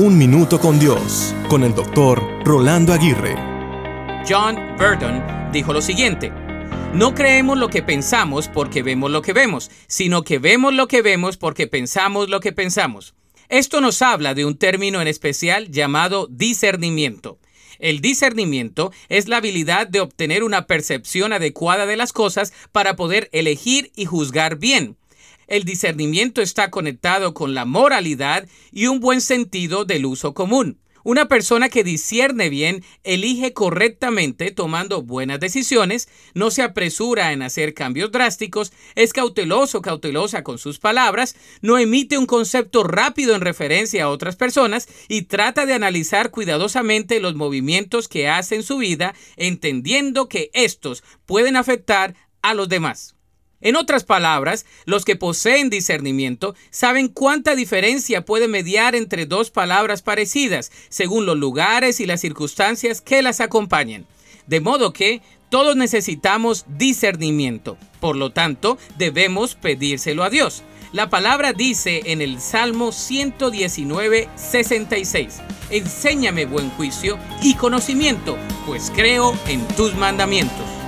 Un Minuto con Dios, con el doctor Rolando Aguirre. John Burton dijo lo siguiente. No creemos lo que pensamos porque vemos lo que vemos, sino que vemos lo que vemos porque pensamos lo que pensamos. Esto nos habla de un término en especial llamado discernimiento. El discernimiento es la habilidad de obtener una percepción adecuada de las cosas para poder elegir y juzgar bien. El discernimiento está conectado con la moralidad y un buen sentido del uso común. Una persona que discierne bien elige correctamente tomando buenas decisiones, no se apresura en hacer cambios drásticos, es cauteloso, cautelosa con sus palabras, no emite un concepto rápido en referencia a otras personas y trata de analizar cuidadosamente los movimientos que hace en su vida, entendiendo que estos pueden afectar a los demás. En otras palabras, los que poseen discernimiento saben cuánta diferencia puede mediar entre dos palabras parecidas, según los lugares y las circunstancias que las acompañan. De modo que todos necesitamos discernimiento. Por lo tanto, debemos pedírselo a Dios. La palabra dice en el Salmo 119, 66, Enséñame buen juicio y conocimiento, pues creo en tus mandamientos.